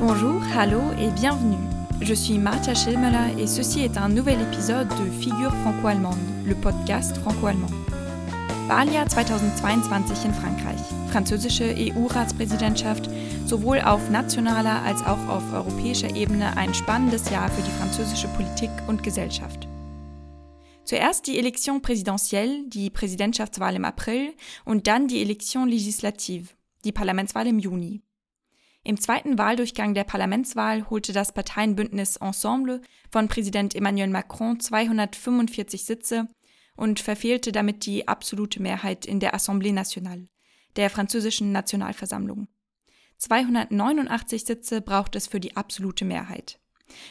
Bonjour, hallo et bienvenue. Je suis Marta Schellmöller et ceci est un nouvel épisode de Figure franco-allemande, le podcast franco-allemand. Wahljahr 2022 in Frankreich. Französische EU-Ratspräsidentschaft, sowohl auf nationaler als auch auf europäischer Ebene ein spannendes Jahr für die französische Politik und Gesellschaft. Zuerst die Election présidentielle, die Präsidentschaftswahl im April, und dann die Election législative, die Parlamentswahl im Juni. Im zweiten Wahldurchgang der Parlamentswahl holte das Parteienbündnis Ensemble von Präsident Emmanuel Macron 245 Sitze und verfehlte damit die absolute Mehrheit in der Assemblée nationale, der französischen Nationalversammlung. 289 Sitze braucht es für die absolute Mehrheit.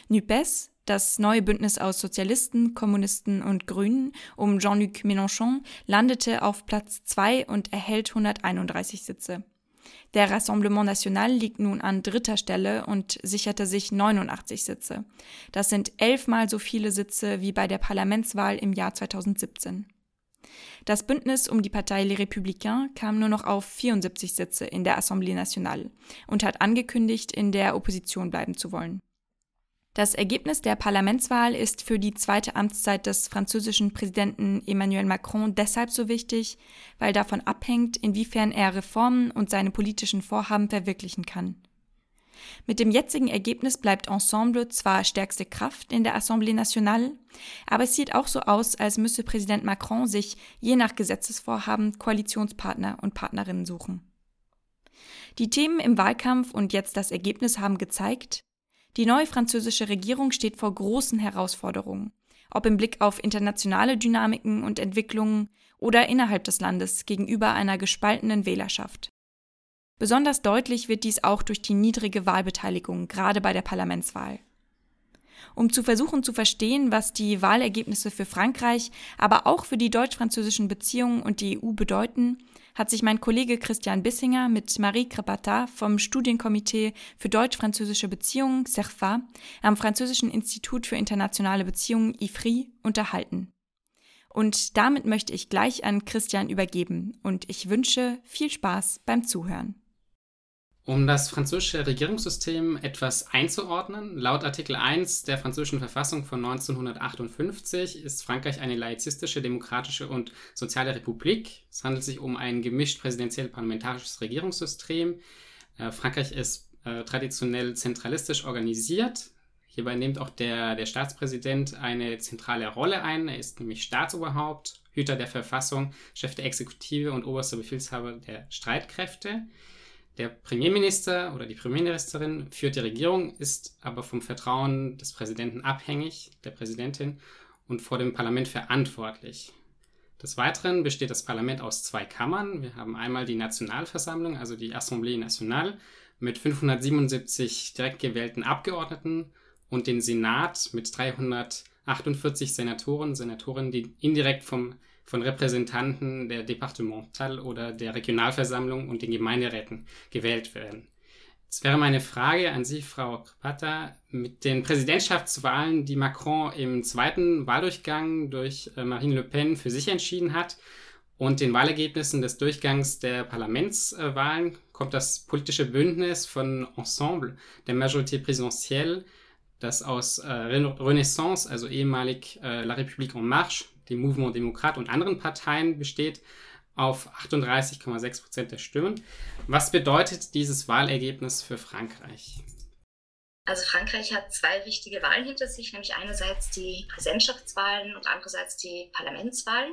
NUPES, das neue Bündnis aus Sozialisten, Kommunisten und Grünen um Jean-Luc Mélenchon, landete auf Platz 2 und erhält 131 Sitze. Der Rassemblement National liegt nun an dritter Stelle und sicherte sich 89 Sitze. Das sind elfmal so viele Sitze wie bei der Parlamentswahl im Jahr 2017. Das Bündnis um die Partei Les Républicains kam nur noch auf 74 Sitze in der Assemblée Nationale und hat angekündigt, in der Opposition bleiben zu wollen. Das Ergebnis der Parlamentswahl ist für die zweite Amtszeit des französischen Präsidenten Emmanuel Macron deshalb so wichtig, weil davon abhängt, inwiefern er Reformen und seine politischen Vorhaben verwirklichen kann. Mit dem jetzigen Ergebnis bleibt Ensemble zwar stärkste Kraft in der Assemblée nationale, aber es sieht auch so aus, als müsse Präsident Macron sich je nach Gesetzesvorhaben Koalitionspartner und Partnerinnen suchen. Die Themen im Wahlkampf und jetzt das Ergebnis haben gezeigt, die neue französische Regierung steht vor großen Herausforderungen, ob im Blick auf internationale Dynamiken und Entwicklungen oder innerhalb des Landes gegenüber einer gespaltenen Wählerschaft. Besonders deutlich wird dies auch durch die niedrige Wahlbeteiligung, gerade bei der Parlamentswahl. Um zu versuchen zu verstehen, was die Wahlergebnisse für Frankreich, aber auch für die deutsch-französischen Beziehungen und die EU bedeuten, hat sich mein Kollege Christian Bissinger mit Marie Crepata vom Studienkomitee für deutsch-französische Beziehungen CERFA am Französischen Institut für internationale Beziehungen IFRI unterhalten. Und damit möchte ich gleich an Christian übergeben und ich wünsche viel Spaß beim Zuhören. Um das französische Regierungssystem etwas einzuordnen, laut Artikel 1 der französischen Verfassung von 1958 ist Frankreich eine laizistische, demokratische und soziale Republik. Es handelt sich um ein gemischt präsidentiell-parlamentarisches Regierungssystem. Äh, Frankreich ist äh, traditionell zentralistisch organisiert. Hierbei nimmt auch der, der Staatspräsident eine zentrale Rolle ein. Er ist nämlich Staatsoberhaupt, Hüter der Verfassung, Chef der Exekutive und oberster Befehlshaber der Streitkräfte. Der Premierminister oder die Premierministerin führt die Regierung, ist aber vom Vertrauen des Präsidenten abhängig, der Präsidentin, und vor dem Parlament verantwortlich. Des Weiteren besteht das Parlament aus zwei Kammern. Wir haben einmal die Nationalversammlung, also die Assemblée Nationale, mit 577 direkt gewählten Abgeordneten und den Senat mit 348 Senatoren, Senatorinnen, die indirekt vom von Repräsentanten der Departemental oder der Regionalversammlung und den Gemeinderäten gewählt werden. Jetzt wäre meine Frage an Sie, Frau Krapata, mit den Präsidentschaftswahlen, die Macron im zweiten Wahldurchgang durch äh, Marine Le Pen für sich entschieden hat und den Wahlergebnissen des Durchgangs der Parlamentswahlen kommt das politische Bündnis von Ensemble, der Majorité Présidentielle, das aus äh, Renaissance, also ehemalig äh, La République en Marche, dem Mouvement Demokrat und anderen Parteien besteht, auf 38,6 Prozent der Stimmen. Was bedeutet dieses Wahlergebnis für Frankreich? Also Frankreich hat zwei wichtige Wahlen hinter sich, nämlich einerseits die Präsidentschaftswahlen und andererseits die Parlamentswahlen.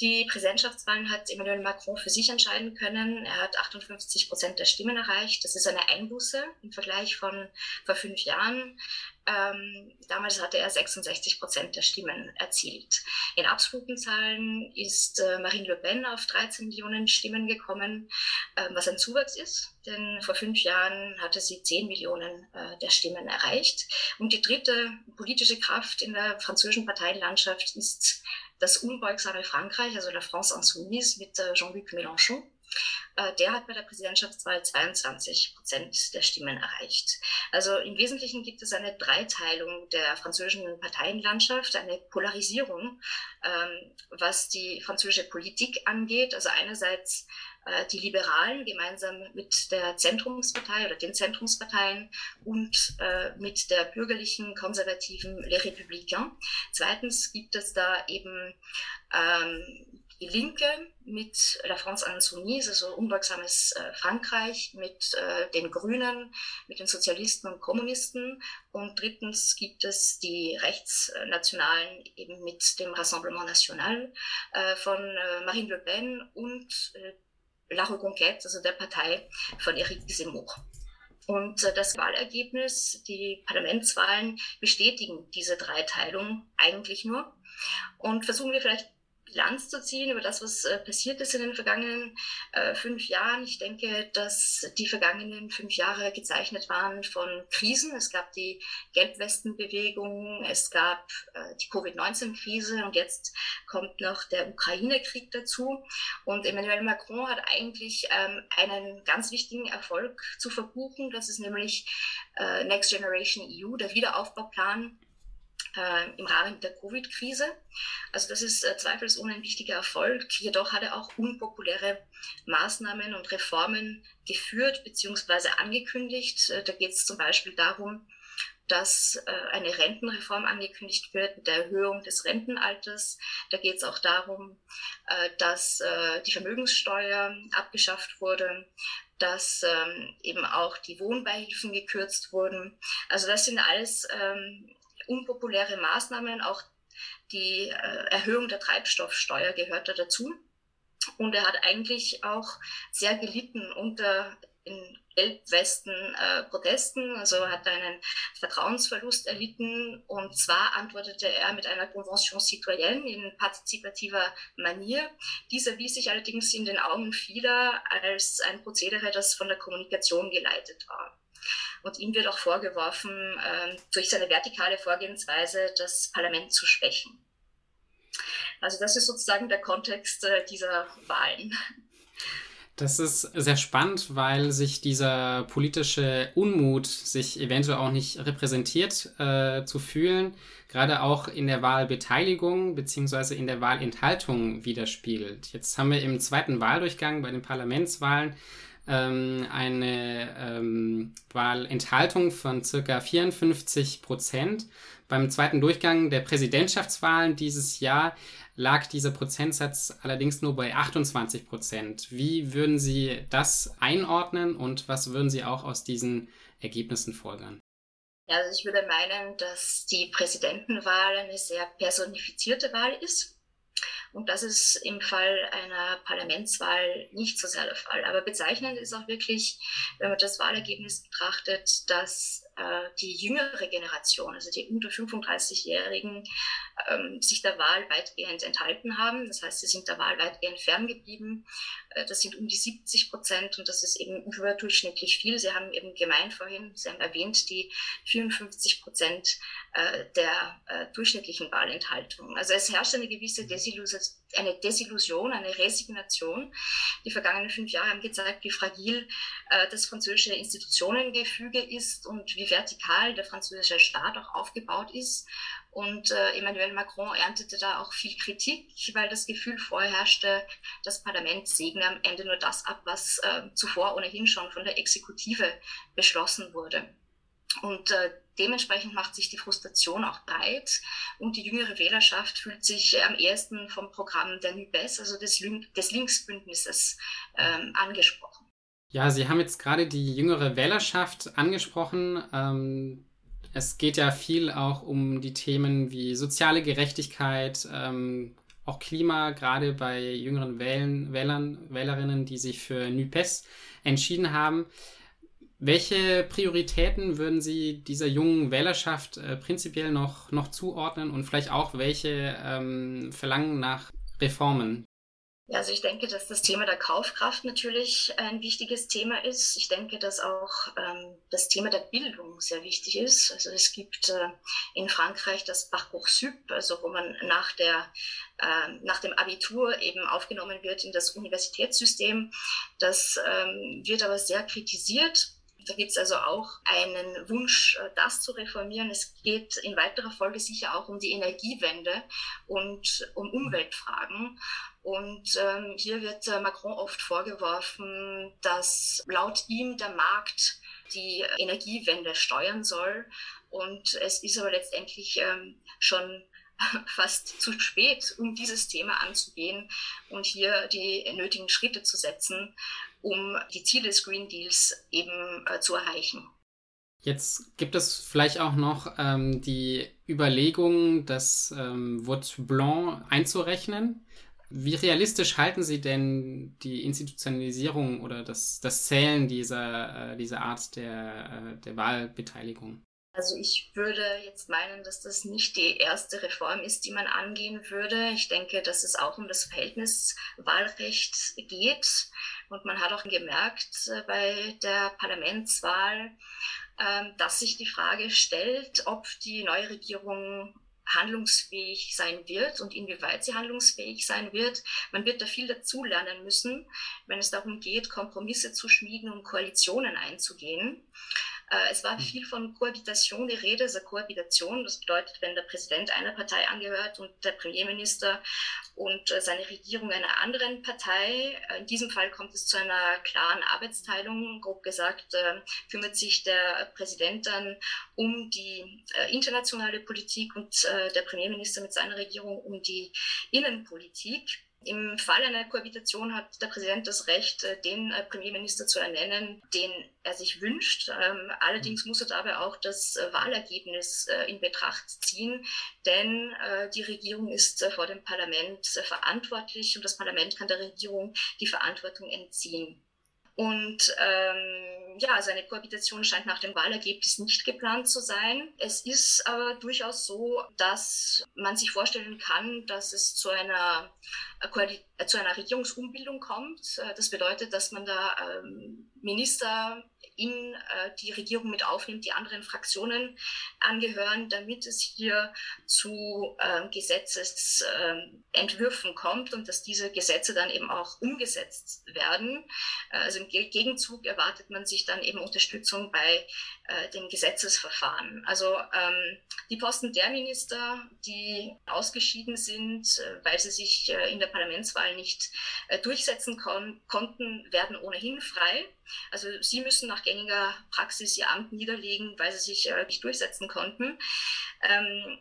Die Präsidentschaftswahlen hat Emmanuel Macron für sich entscheiden können. Er hat 58 Prozent der Stimmen erreicht. Das ist eine Einbuße im Vergleich von vor fünf Jahren. Ähm, damals hatte er 66 Prozent der Stimmen erzielt. In absoluten Zahlen ist äh, Marine Le Pen auf 13 Millionen Stimmen gekommen, äh, was ein Zuwachs ist, denn vor fünf Jahren hatte sie 10 Millionen äh, der Stimmen erreicht. Und die dritte politische Kraft in der französischen Parteienlandschaft ist das unbeugsame Frankreich, also la France Insoumise mit äh, Jean-Luc Mélenchon. Äh, der hat bei der Präsidentschaftswahl 22 Prozent der Stimmen erreicht. Also im Wesentlichen gibt es eine Dreiteilung der französischen Parteienlandschaft, eine Polarisierung, ähm, was die französische Politik angeht. Also einerseits äh, die Liberalen gemeinsam mit der Zentrumspartei oder den Zentrumsparteien und äh, mit der bürgerlichen konservativen Les Républicains. Zweitens gibt es da eben ähm, die Linke mit La France Insoumise, also unbeugsames äh, Frankreich, mit äh, den Grünen, mit den Sozialisten und Kommunisten. Und drittens gibt es die Rechtsnationalen eben mit dem Rassemblement National äh, von äh, Marine Le Pen und äh, La Reconquête, also der Partei von Eric Zemmour. Und äh, das Wahlergebnis, die Parlamentswahlen bestätigen diese Dreiteilung eigentlich nur. Und versuchen wir vielleicht Bilanz zu ziehen über das, was äh, passiert ist in den vergangenen äh, fünf Jahren. Ich denke, dass die vergangenen fünf Jahre gezeichnet waren von Krisen. Es gab die Gelbwestenbewegung, es gab äh, die Covid-19-Krise und jetzt kommt noch der Ukraine-Krieg dazu. Und Emmanuel Macron hat eigentlich ähm, einen ganz wichtigen Erfolg zu verbuchen. Das ist nämlich äh, Next Generation EU, der Wiederaufbauplan äh, im Rahmen der Covid-Krise. Also das ist äh, zweifelsohne ein wichtiger Erfolg. Jedoch hat er auch unpopuläre Maßnahmen und Reformen geführt bzw. angekündigt. Äh, da geht es zum Beispiel darum, dass eine Rentenreform angekündigt wird mit der Erhöhung des Rentenalters. Da geht es auch darum, dass die Vermögenssteuer abgeschafft wurde, dass ähm, eben auch die Wohnbeihilfen gekürzt wurden. Also das sind alles ähm, unpopuläre Maßnahmen, auch die äh, Erhöhung der Treibstoffsteuer gehört da dazu. Und er hat eigentlich auch sehr gelitten unter in Gelbwesten-Protesten, äh, also hat einen Vertrauensverlust erlitten. Und zwar antwortete er mit einer Convention citoyenne in partizipativer Manier. Diese erwies sich allerdings in den Augen vieler als ein Prozedere, das von der Kommunikation geleitet war. Und ihm wird auch vorgeworfen, äh, durch seine vertikale Vorgehensweise das Parlament zu schwächen. Also das ist sozusagen der Kontext äh, dieser Wahlen. Das ist sehr spannend, weil sich dieser politische Unmut sich eventuell auch nicht repräsentiert äh, zu fühlen, gerade auch in der Wahlbeteiligung bzw. in der Wahlenthaltung widerspiegelt. Jetzt haben wir im zweiten Wahldurchgang bei den Parlamentswahlen ähm, eine ähm, Wahlenthaltung von circa 54 Prozent. Beim zweiten Durchgang der Präsidentschaftswahlen dieses Jahr lag dieser Prozentsatz allerdings nur bei 28 Prozent. Wie würden Sie das einordnen und was würden Sie auch aus diesen Ergebnissen folgern? Also ich würde meinen, dass die Präsidentenwahl eine sehr personifizierte Wahl ist. Und das ist im Fall einer Parlamentswahl nicht so sehr der Fall. Aber bezeichnend ist auch wirklich, wenn man das Wahlergebnis betrachtet, dass äh, die jüngere Generation, also die unter 35-Jährigen, ähm, sich der Wahl weitgehend enthalten haben. Das heißt, sie sind der Wahl weitgehend ferngeblieben. Äh, das sind um die 70 Prozent und das ist eben überdurchschnittlich viel. Sie haben eben gemeint vorhin, Sie haben erwähnt, die 54 Prozent äh, der äh, durchschnittlichen Wahlenthaltung. Also es herrscht eine gewisse Desillusion eine Desillusion, eine Resignation. Die vergangenen fünf Jahre haben gezeigt, wie fragil äh, das französische Institutionengefüge ist und wie vertikal der französische Staat auch aufgebaut ist. Und äh, Emmanuel Macron erntete da auch viel Kritik, weil das Gefühl vorherrschte, das Parlament segne am Ende nur das ab, was äh, zuvor ohnehin schon von der Exekutive beschlossen wurde. Und äh, dementsprechend macht sich die Frustration auch breit und die jüngere Wählerschaft fühlt sich am ehesten vom Programm der NUPES, also des, des Linksbündnisses, ähm, angesprochen. Ja, Sie haben jetzt gerade die jüngere Wählerschaft angesprochen. Ähm, es geht ja viel auch um die Themen wie soziale Gerechtigkeit, ähm, auch Klima, gerade bei jüngeren Wählen, Wählern, Wählerinnen, die sich für NUPES entschieden haben. Welche Prioritäten würden Sie dieser jungen Wählerschaft äh, prinzipiell noch, noch zuordnen und vielleicht auch welche ähm, verlangen nach Reformen? Ja, also ich denke, dass das Thema der Kaufkraft natürlich ein wichtiges Thema ist. Ich denke, dass auch ähm, das Thema der Bildung sehr wichtig ist. Also es gibt äh, in Frankreich das Parcoursup, also wo man nach, der, äh, nach dem Abitur eben aufgenommen wird in das Universitätssystem. Das ähm, wird aber sehr kritisiert Da gibt es also auch einen Wunsch, äh, das zu reformieren. Es geht in weiterer Folge sicher auch um die Energiewende und um Umweltfragen. Und ähm, hier wird äh, Macron oft vorgeworfen, dass laut ihm der Markt die Energiewende steuern soll. Und es ist aber letztendlich ähm, schon fast zu spät, um dieses Thema anzugehen und hier die nötigen Schritte zu setzen, um die Ziele des Green Deals eben äh, zu erreichen. Jetzt gibt es vielleicht auch noch ähm, die Überlegung, das ähm, Vote Blanc einzurechnen. Wie realistisch halten Sie denn die Institutionalisierung oder das, das Zählen dieser, äh, dieser Art der, äh, der Wahlbeteiligung? Also ich würde jetzt meinen, dass das nicht die erste Reform ist, die man angehen würde. Ich denke, dass es auch um das Verhältniswahlrecht geht. Und man hat auch gemerkt äh, bei der Parlamentswahl, ähm, dass sich die Frage stellt, ob die neue Regierung handlungsfähig sein wird und inwieweit sie handlungsfähig sein wird. Man wird da viel dazulernen müssen, wenn es darum geht, Kompromisse zu schmieden und Koalitionen einzugehen. Äh, es war hm. viel von Kohabitation die Rede. Also Kohabitation, das bedeutet, wenn der Präsident einer Partei angehört und der Premierminister und äh, seine Regierung einer anderen Partei. Äh, in diesem Fall kommt es zu einer klaren Arbeitsteilung. Grob gesagt kümmert sich der Präsident dann um die internationale Politik und der Premierminister mit seiner Regierung um die Innenpolitik. Im Fall einer Kohabitation hat der Präsident das Recht, äh, den äh, Premierminister zu ernennen, den er sich wünscht. Ähm, allerdings muss er dabei auch das äh, Wahlergebnis in Betracht ziehen, denn die Regierung ist vor dem Parlament verantwortlich und das Parlament kann der Regierung die Verantwortung entziehen. Und ähm, ja, seine Kohabitation scheint nach dem Wahlergebnis nicht geplant zu sein. Es ist aber durchaus so, dass man sich vorstellen kann, dass es zu einer, zu einer Regierungsumbildung kommt. Äh, das bedeutet, dass man da ähm, Minister in äh, die Regierung mit aufnimmt, die anderen Fraktionen angehören, damit es hier zu äh, Gesetzesentwürfen äh, kommt und dass diese Gesetze dann eben auch umgesetzt werden. Äh, also im Gegenzug erwartet man sich dann eben Unterstützung bei äh, dem Gesetzesverfahren. Also ähm, die Posten der Minister, die ausgeschieden sind, äh, weil sie sich in der Parlamentswahl nicht durchsetzen kon konnten, werden ohnehin frei. Also sie müssen nach gängiger Praxis ihr Amt niederlegen, weil sie sich äh, nicht durchsetzen konnten. Ähm,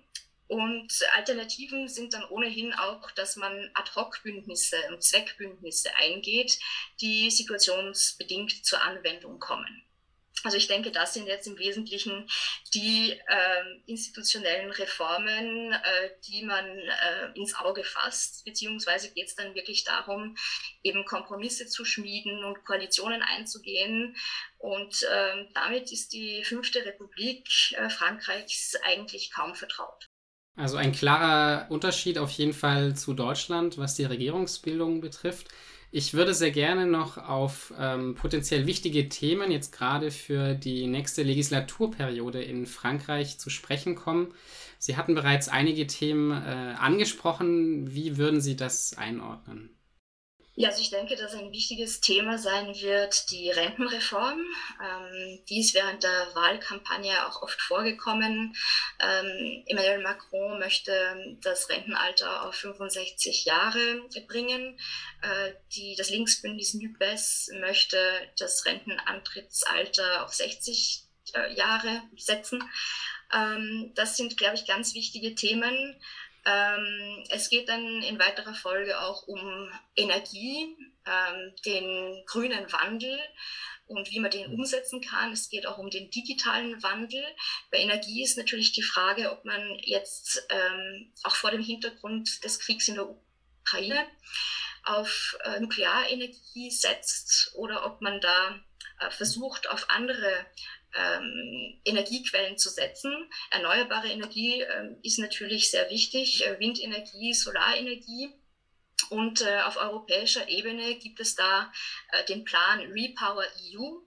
und Alternativen sind dann ohnehin auch, dass man Ad-hoc-Bündnisse und Zweckbündnisse eingeht, die situationsbedingt zur Anwendung kommen. Also ich denke, das sind jetzt im Wesentlichen die äh, institutionellen Reformen, äh, die man äh, ins Auge fasst, beziehungsweise geht es dann wirklich darum, eben Kompromisse zu schmieden und Koalitionen einzugehen. Und ähm, damit ist die fünfte Republik äh, Frankreichs eigentlich kaum vertraut. Also ein klarer Unterschied auf jeden Fall zu Deutschland, was die Regierungsbildung betrifft. Ich würde sehr gerne noch auf ähm, potenziell wichtige Themen jetzt gerade für die nächste Legislaturperiode in Frankreich zu sprechen kommen. Sie hatten bereits einige Themen äh, angesprochen. Wie würden Sie das einordnen? Ja, also ich denke, dass ein wichtiges Thema sein wird die Rentenreform. Ähm, die ist während der Wahlkampagne auch oft vorgekommen. Ähm, Emmanuel Macron möchte das Rentenalter auf 65 Jahre bringen. Äh, die, das Linksbündnis NUPES möchte das Rentenantrittsalter auf 60 äh, Jahre setzen. Ähm, das sind, glaube ich, ganz wichtige Themen. Ähm, es geht dann in weiterer Folge auch um Energie, ähm, den grünen Wandel und wie man den umsetzen kann. Es geht auch um den digitalen Wandel. Bei Energie ist natürlich die Frage, ob man jetzt ähm, auch vor dem Hintergrund des Kriegs in der Ukraine auf äh, Nuklearenergie setzt oder ob man da äh, versucht, auf andere ähm, Energiequellen zu setzen. Erneuerbare Energie ähm, ist natürlich sehr wichtig, äh, Windenergie, Solarenergie. Und äh, auf europäischer Ebene gibt es da äh, den Plan Repower EU,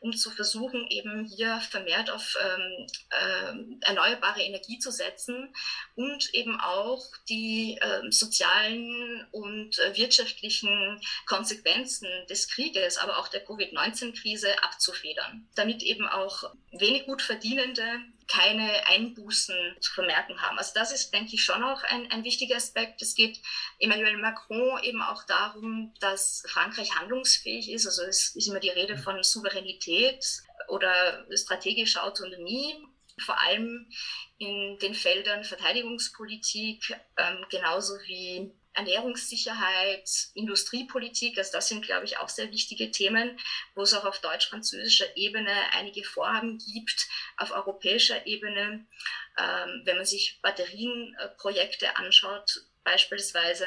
um zu versuchen, eben hier vermehrt auf ähm, äh, erneuerbare Energie zu setzen und eben auch die ähm, sozialen und äh, wirtschaftlichen Konsequenzen des Krieges, aber auch der Covid-19-Krise abzufedern, damit eben auch wenig gut verdienende keine Einbußen zu vermerken haben. Also das ist, denke ich, schon auch ein, ein wichtiger Aspekt. Es geht Emmanuel Macron eben auch darum, dass Frankreich handlungsfähig ist. Also es ist immer die Rede von Souveränität oder strategischer Autonomie vor allem in den Feldern Verteidigungspolitik, ähm, genauso wie Ernährungssicherheit, Industriepolitik, also das sind, glaube ich, auch sehr wichtige Themen, wo es auch auf deutsch-französischer Ebene einige Vorhaben gibt, auf europäischer Ebene, ähm, wenn man sich Batterienprojekte anschaut, beispielsweise.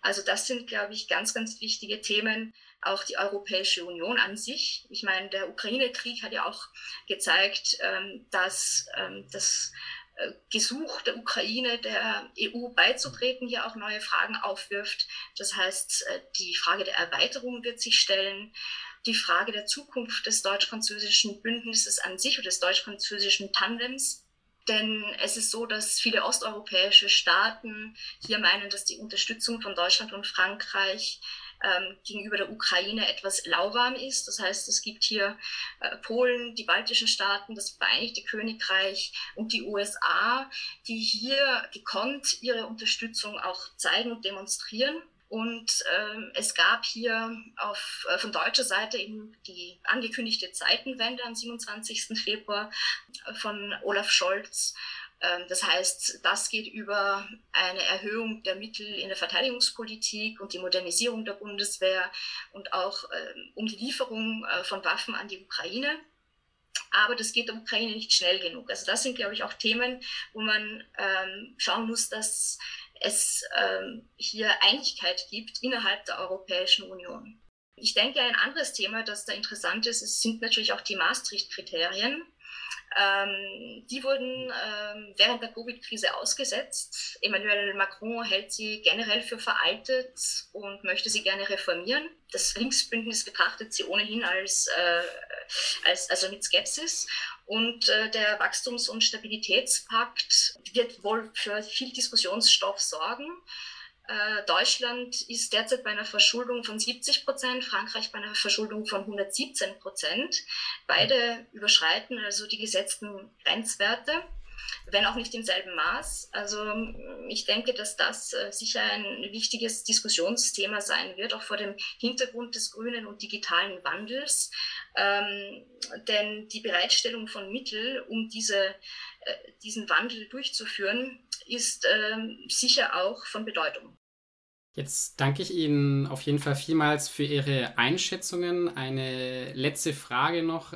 Also das sind, glaube ich, ganz, ganz wichtige Themen. Auch die Europäische Union an sich. Ich meine, der Ukraine-Krieg hat ja auch gezeigt, ähm, dass ähm, das äh, Gesuch der Ukraine der EU beizutreten hier auch neue Fragen aufwirft. Das heißt, äh, die Frage der Erweiterung wird sich stellen, die Frage der Zukunft des deutsch-französischen Bündnisses an sich oder des deutsch-französischen Tandems. Denn es ist so, dass viele osteuropäische Staaten hier meinen, dass die Unterstützung von Deutschland und Frankreich ähm, gegenüber der Ukraine etwas lauwarm ist. Das heißt, es gibt hier äh, Polen, die baltischen Staaten, das Vereinigte Königreich und die USA, die hier gekonnt ihre Unterstützung auch zeigen und demonstrieren. Und ähm, es gab hier auf, äh, von deutscher Seite eben die angekündigte Zeitenwende am 27. Februar äh, von Olaf Scholz. Ähm, das heißt, das geht über eine Erhöhung der Mittel in der Verteidigungspolitik und die Modernisierung der Bundeswehr und auch ähm, um die Lieferung äh, von Waffen an die Ukraine. Aber das geht der Ukraine nicht schnell genug. Also das sind, glaube ich, auch Themen, wo man ähm, schauen muss, dass es hier Einigkeit gibt innerhalb der Europäischen Union. Ich denke, ein anderes Thema, das da interessant ist, sind natürlich auch die Maastricht-Kriterien. Ähm, die wurden ähm, während der Covid-Krise ausgesetzt. Emmanuel Macron hält sie generell für veraltet und möchte sie gerne reformieren. Das Linksbündnis betrachtet sie ohnehin als, äh, als also mit Skepsis. Und äh, der Wachstums- und Stabilitätspakt wird wohl für viel Diskussionsstoff sorgen. Äh, Deutschland ist derzeit bei einer Verschuldung von 70 Prozent, Frankreich bei einer Verschuldung von 117 Prozent. Beide überschreiten also die gesetzten Grenzwerte, wenn auch nicht im selben Maß. Also ich denke, dass das äh, sicher ein wichtiges Diskussionsthema sein wird, auch vor dem Hintergrund des grünen und digitalen Wandels. Ähm, denn die Bereitstellung von Mitteln, um diese, äh, diesen Wandel durchzuführen, ist ähm, sicher auch von Bedeutung. Jetzt danke ich Ihnen auf jeden Fall vielmals für Ihre Einschätzungen. Eine letzte Frage noch.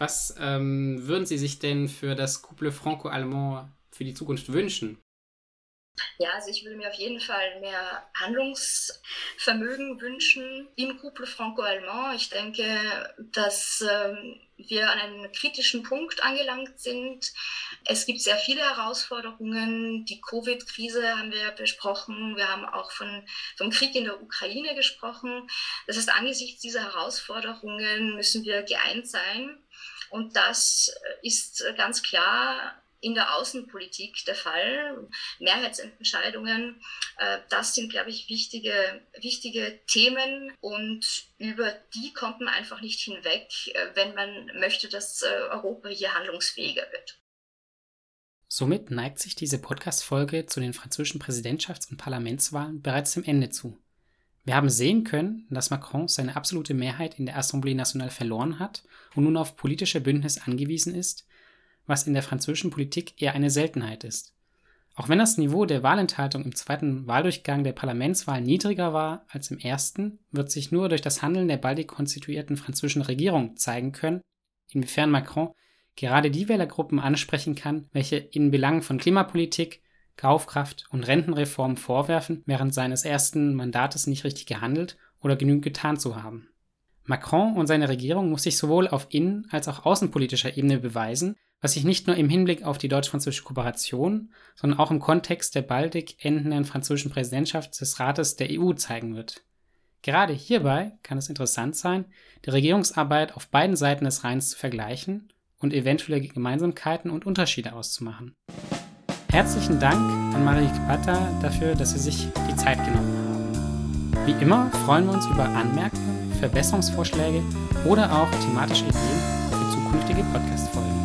Was ähm, würden Sie sich denn für das Couple Franco-Allemand für die Zukunft wünschen? Ja, also ich würde mir auf jeden Fall mehr Handlungsvermögen wünschen im Couple Franco-Allemand. Ich denke, dass ähm, wir an einem kritischen Punkt angelangt sind. Es gibt sehr viele Herausforderungen. Die Covid-Krise haben wir besprochen. Wir haben auch von, vom Krieg in der Ukraine gesprochen. Das heißt, angesichts dieser Herausforderungen müssen wir geeint sein. Und das ist ganz klar in der Außenpolitik der Fall. Mehrheitsentscheidungen, äh, das sind, glaube ich, wichtige, wichtige Themen und über die kommt man einfach nicht hinweg, äh, wenn man möchte, dass äh, Europa hier handlungsfähiger wird. Somit neigt sich diese Podcast-Folge zu den französischen Präsidentschafts- und Parlamentswahlen bereits dem Ende zu. Wir haben sehen können, dass Macron seine absolute Mehrheit in der Assemblée Nationale verloren hat und nun auf politische Bündnis angewiesen ist, was in der französischen Politik eher eine Seltenheit ist. Auch wenn das Niveau der Wahlenthaltung im zweiten Wahldurchgang der Parlamentswahl niedriger war als im ersten, wird sich nur durch das Handeln der baldig konstituierten französischen Regierung zeigen können, inwiefern Macron gerade die Wählergruppen ansprechen kann, welche in Belangen von Klimapolitik, Kaufkraft und Rentenreform vorwerfen, während seines ersten Mandates nicht richtig gehandelt oder genügend getan zu haben. Macron und seine Regierung muss sich sowohl auf innen- als auch außenpolitischer Ebene beweisen, was sich nicht nur im Hinblick auf die deutsch-französische Kooperation, sondern auch im Kontext der baldig endenden französischen Präsidentschaft des Rates der EU zeigen wird. Gerade hierbei kann es interessant sein, die Regierungsarbeit auf beiden Seiten des Rheins zu vergleichen und eventuelle Gemeinsamkeiten und Unterschiede auszumachen. Herzlichen Dank an Marie Kpata dafür, dass Sie sich die Zeit genommen haben. Wie immer freuen wir uns über Anmerkungen, Verbesserungsvorschläge oder auch thematische Ideen für zukünftige Podcast-Folgen.